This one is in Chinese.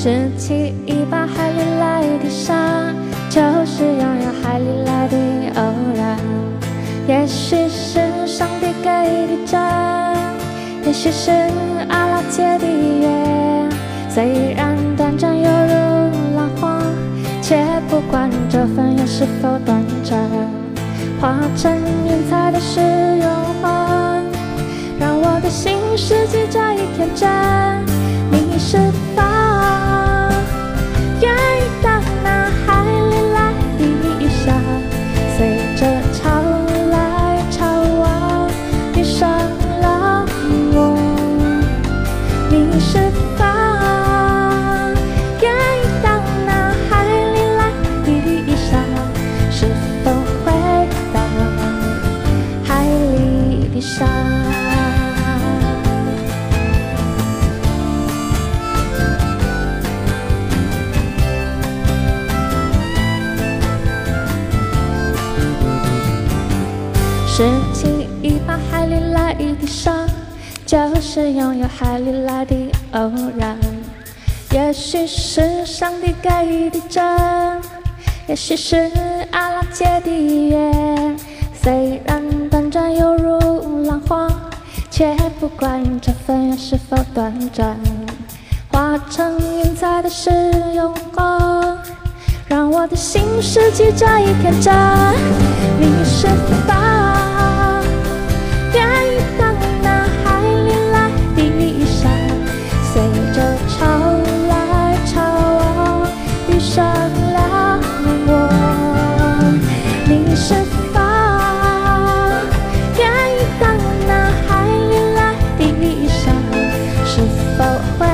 拾起一把海里来的沙，就是拥有海里来的偶然。也许是上帝给的真，也许是阿拉借的缘。虽然短暂犹如浪花，且不管这份缘是否短暂。化成云彩的是永恒，让我的心失去这一天真。拾起一把海里来的沙，就是拥有海里来的偶然。也许是上帝给的真，也许是阿拉借的缘。虽然短暂犹如浪花，却不管这份缘是否短暂。化成云彩的是永恒，让我的心失去这一天真。你是否保管